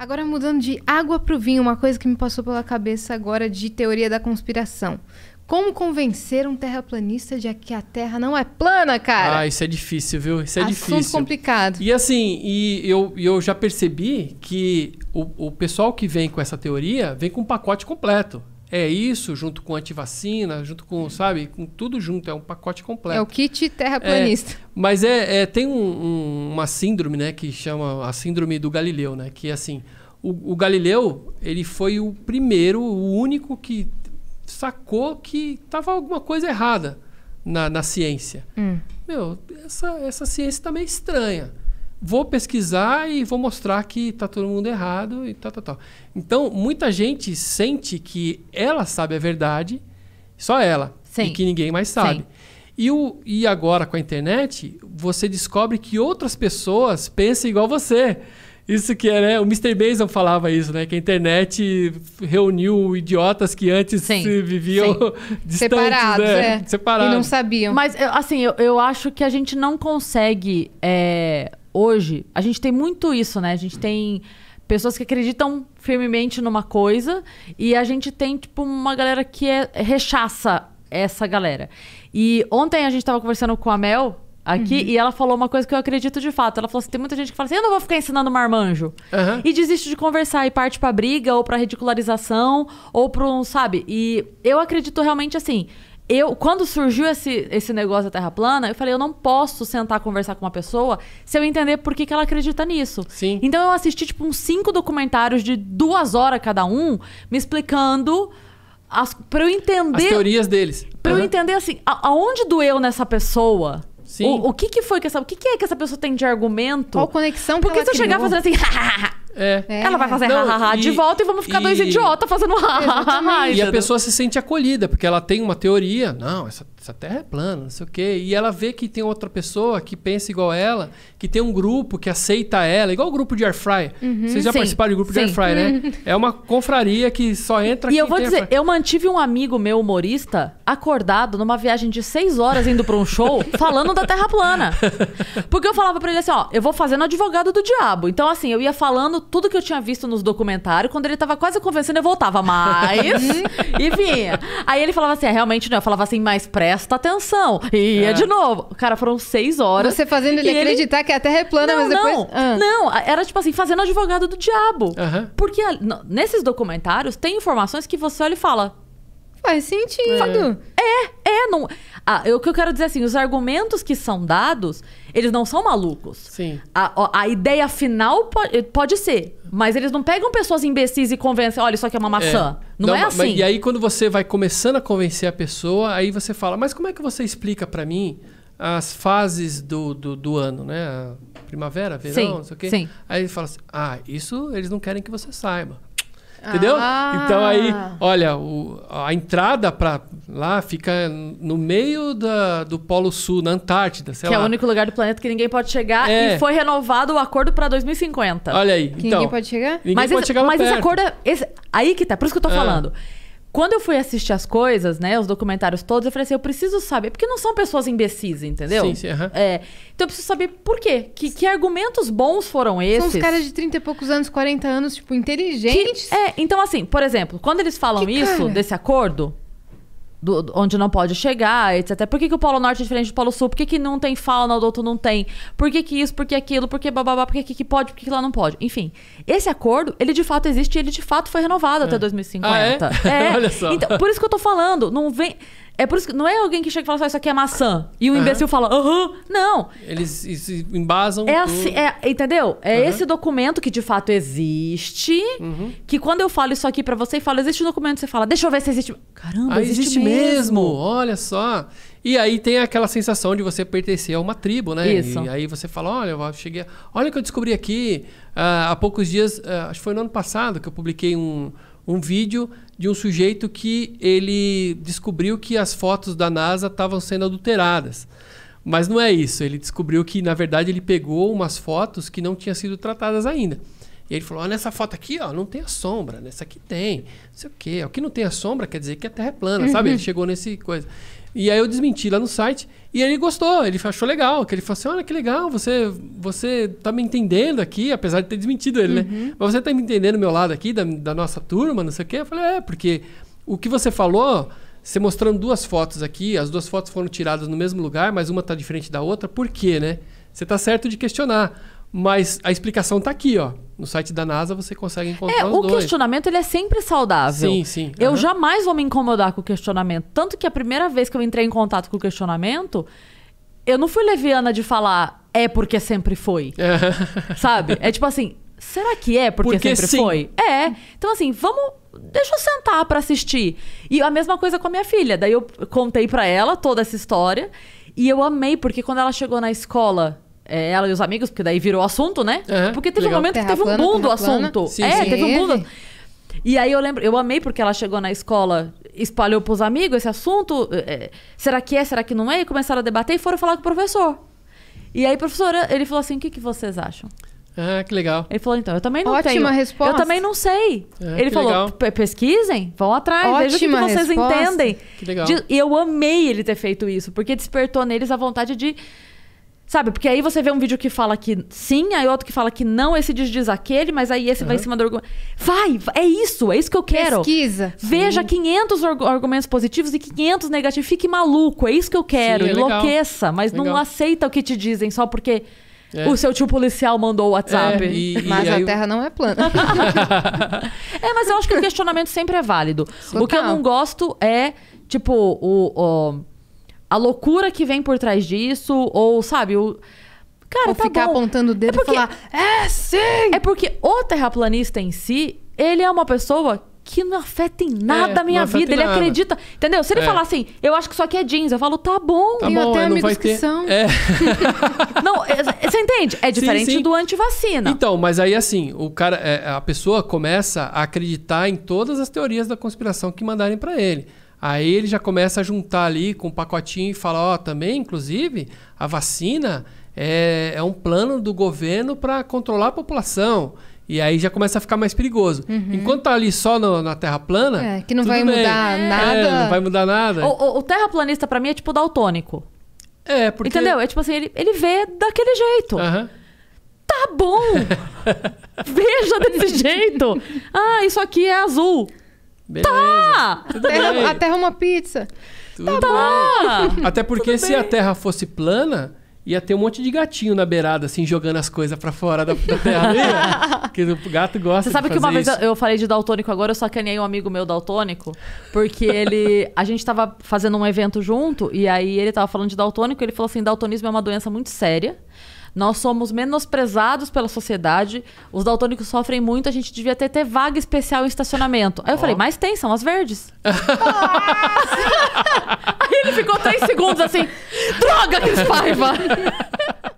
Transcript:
Agora mudando de água pro vinho, uma coisa que me passou pela cabeça agora de teoria da conspiração. Como convencer um terraplanista de que a Terra não é plana, cara? Ah, isso é difícil, viu? Isso é Assunto difícil. complicado. E assim, e eu, eu já percebi que o, o pessoal que vem com essa teoria vem com um pacote completo. É isso, junto com antivacina, junto com, sabe, com tudo junto, é um pacote completo. É o kit terraplanista. Mas é, é tem um- um- uma síndrome, né, que chama a síndrome do Galileu, né, que é assim, o, o Galileu, ele foi o primeiro, o único que sacou que tava alguma coisa errada na, na ciência. Hum. Meu, essa, essa ciência tá meio estranha. Vou pesquisar e vou mostrar que tá todo mundo errado e tal, tal, tal. Então, muita gente sente que ela sabe a verdade, só ela, Sim. e que ninguém mais sabe. Sim. E, o, e agora com a internet, você descobre que outras pessoas pensam igual você. Isso que é, né? O Mr. Mason falava isso, né? Que a internet reuniu idiotas que antes Sim, se viviam distantes, Separados, né? é. Separados. E não sabiam. Mas, assim, eu, eu acho que a gente não consegue. é, hoje, a gente tem muito isso, né? A gente tem pessoas que acreditam firmemente numa coisa e a gente tem, tipo, uma galera que é, rechaça essa galera. E ontem a gente tava conversando com a Mel aqui e ela falou uma coisa que eu acredito de fato. Ela falou assim: tem muita gente que fala assim, eu não vou ficar ensinando marmanjo. Aham. E desiste de conversar e parte pra briga ou pra ridicularização ou pra um, sabe? E eu acredito realmente assim. Eu, quando surgiu esse, esse negócio da Terra plana, eu falei, eu não posso sentar conversar com uma pessoa se eu entender por que, que ela acredita nisso. Sim. Então eu assisti, tipo, uns cinco documentários de duas horas cada um, me explicando as, pra eu As entender. teorias deles. Pra eu Aham. entender assim, a- aonde doeu nessa pessoa? Sim. O, o que que foi que essa. O que, que é que essa pessoa tem de argumento? Qual conexão que Porque ela se eu chegar criou? fazendo assim, É. É. ela vai fazer Não, hahaha de e- volta e vamos ficar dois e- idiotas fazendo hahaha. E a pessoa se sente acolhida, porque ela tem uma teoria. Não, essa, essa terra é plana, não sei o quê. E ela vê que tem outra pessoa que pensa igual ela, que tem um grupo que aceita ela, igual o grupo de Airfry. Vocês já Sim, participaram do grupo de sim. Airfry, né? É uma confraria que só entra E eu vou dizer, eu mantive um amigo meu humorista acordado numa viagem de seis horas indo pra um show falando da Terra plana. Porque eu falava pra ele assim, ó, eu vou fazendo advogado do diabo. Então, assim, eu ia falando tudo que eu tinha visto nos documentários. Quando ele tava quase convencendo, eu voltava mais e vinha. Aí ele falava assim, é, realmente não. Eu falava assim, mas presta atenção. E ia É. de novo. Cara, foram seis horas. Você fazendo ele E ele- acreditar que a Terra é plana, não, mas depois. não, Ah. não, era tipo assim, fazendo advogado do diabo. Porque a- nesses documentários tem informações que você olha e fala, Faz sentido. é, não. Ah, eu- o que eu quero dizer assim, os argumentos que são dados, eles não são malucos. Sim. A, a ideia final pode, pode ser, mas eles não pegam pessoas imbecis e convencem, olha, isso aqui é uma maçã. Não, é mas- assim. E aí, quando você vai começando a convencer a pessoa, aí você fala, mas como é que você explica pra mim as fases do, do, do ano, né? Primavera, verão, Sim, não sei o quê. sim. Aí ele fala assim, ah, isso eles não querem que você saiba. Entendeu? Ah. Então aí, olha, o- a entrada pra lá fica no meio da, do Polo Sul, na Antártida, sei que é lá. o único lugar do planeta que ninguém pode chegar É. e foi renovado o acordo pra 2050. Olha aí, Que então. ninguém pode chegar? Ninguém mas pode esse, chegar mas esse perto. acordo é. esse- aí que tá, por isso que eu tô Ah. falando. Quando eu fui assistir as coisas, né, os documentários todos, eu falei assim, eu preciso saber, porque não são pessoas imbecis, entendeu? Sim, sim. É, então eu preciso saber por quê. Que, que argumentos bons foram esses? São uns caras de 30 e poucos anos, 40 anos, tipo, que, inteligentes. é, então assim, por exemplo, quando eles falam Que isso, cara? desse acordo, do- onde não pode chegar, etc. Por que, que o Polo Norte é diferente do Polo Sul? Por que, que não tem fauna, o outro não tem? Por que, que isso, por que aquilo, por que bababá, por que, que pode, por que, que lá não pode? Enfim, esse acordo, ele de fato existe e ele de fato foi renovado até 2050. Ah, é? Olha só. Então, por isso que eu tô falando, não vem... É por isso que não é alguém que chega e fala assim, "Ah, isso aqui é maçã. E o Aham. imbecil fala, aham. Não. Eles embasam É assim, é, entendeu? É Aham. esse documento que de fato existe. Uhum. Que quando eu falo isso aqui pra você e falo, existe um documento, você fala, deixa eu ver se existe. Caramba, Ah, existe, existe mesmo. Olha só. E aí tem aquela sensação de você pertencer a uma tribo, né? Isso. E aí você fala, olha, eu cheguei, olha o que eu descobri aqui. Ah, há poucos dias, ah, acho que foi no ano passado que eu publiquei um, um vídeo de um sujeito que ele descobriu que as fotos da NASA estavam sendo adulteradas. Mas não é isso. Ele descobriu que, na verdade, ele pegou umas fotos que não tinham sido tratadas ainda. E ele falou: ó, nessa foto aqui, ó, não tem a sombra, nessa aqui tem. Não sei o quê. O que não tem a sombra quer dizer que a Terra é plana, sabe? Ele chegou nesse coisa. E aí eu desmenti lá no site e ele gostou, ele achou legal, que ele falou assim: olha que legal, você, você tá me entendendo aqui, apesar de ter desmentido ele, né? Mas você tá me entendendo meu lado aqui, da, da nossa turma, não sei o quê. Eu falei, é, porque o que você falou, você mostrando duas fotos aqui, as duas fotos foram tiradas no mesmo lugar, mas uma tá diferente da outra, por quê, né? Você tá certo de questionar. Mas a explicação tá aqui, ó. No site da NASA você consegue encontrar É, os o dois. questionamento ele é sempre saudável. Sim, sim. Eu jamais vou me incomodar com o questionamento. Tanto que a primeira vez que eu entrei em contato com o questionamento, eu não fui leviana de falar é porque sempre foi. É. Sabe? É tipo assim, será que é porque, Porque sempre sim. foi? É. Então, assim, vamos. Deixa eu sentar pra assistir. E a mesma coisa com a minha filha. Daí eu contei pra ela toda essa história. E eu amei, porque quando ela chegou na escola. É, ela e os amigos, porque daí virou assunto, né? Aham, porque teve um legal. momento que Terra teve um boom do assunto. Sim, é, sim. teve um boom do... E aí eu lembro, eu amei porque ela chegou na escola, espalhou pros amigos esse assunto. é, será que é, será que não é? E começaram a debater e foram falar com o professor. E aí, professora, ele falou assim: o que, que vocês acham? Ah, que legal. Ele falou, então, eu também não Ótima tenho. resposta. Eu também não sei. É, ele que falou, legal. "Pe- pesquisem, vão atrás, vejam o que, que Ótima vocês resposta. entendem. Que legal. De- E eu amei ele ter feito isso, porque despertou neles a vontade de. Sabe, porque aí você vê um vídeo que fala que sim, aí outro que fala que não, esse diz, diz aquele, mas aí esse vai em cima do argumento. Vai, é isso, é isso que eu quero. Pesquisa. Veja 500 argu- argumentos positivos e 500 negativos. Fique maluco, é isso que eu quero. Sim, é legal. Enlouqueça, mas não Legal. aceita o que te dizem só porque É. o seu tio policial mandou o WhatsApp. É, e- Mas aí a o- Terra não é plana. É, mas eu acho que o questionamento sempre é válido. O que eu Total. não gosto é, tipo, o, o- a loucura que vem por trás disso, ou, sabe, o. Cara, Ou tá ficar bom. apontando o dedo É porque- e falar, é sim! É porque o terraplanista em si, ele é uma pessoa que não afeta em nada É, a minha vida. Ele nada. acredita. Entendeu? Se ele É. falar assim, eu acho que isso aqui é jeans, eu falo, tá bom. Tá Tenho bom, até é, amigos que ter. são. É. Não, é- você entende? É diferente sim. do antivacina. Então, mas aí assim, o cara, é, a pessoa começa a acreditar em todas as teorias da conspiração que mandarem pra ele. Aí ele já começa a juntar ali com um pacotinho e fala, ó, também, inclusive, a vacina é, é um plano do governo para controlar a população. E aí já começa a ficar mais perigoso. Enquanto tá ali só no- na Terra plana. Uhum. É, que não tudo vai bem. mudar É, nada. não vai mudar nada. O, o- o terraplanista, pra mim, é tipo daltônico. É, porque. Entendeu? É tipo assim, ele, ele vê daquele jeito. Aham. Tá bom! Veja desse jeito! Ah, isso aqui é azul. Beleza. Ah! Tudo Terra- bem. a Terra é uma pizza. Tudo Tá! bem. Até porque se a Terra fosse plana, ia ter um monte de gatinho na beirada, assim, jogando as coisas pra fora da, da Terra. Porque o gato gosta Você sabe de que uma vez isso. eu falei de daltônico agora, eu sacaneei um amigo meu daltônico, porque ele. A gente tava fazendo um evento junto, e aí ele tava falando de daltônico, e ele falou assim: daltonismo é uma doença muito séria. Nós somos menosprezados pela sociedade. Os daltônicos sofrem muito. A gente devia ter, ter vaga especial em estacionamento. Aí eu falei, mas tem, são as verdes. Aí ele ficou três segundos assim: Droga, Cris Paiva!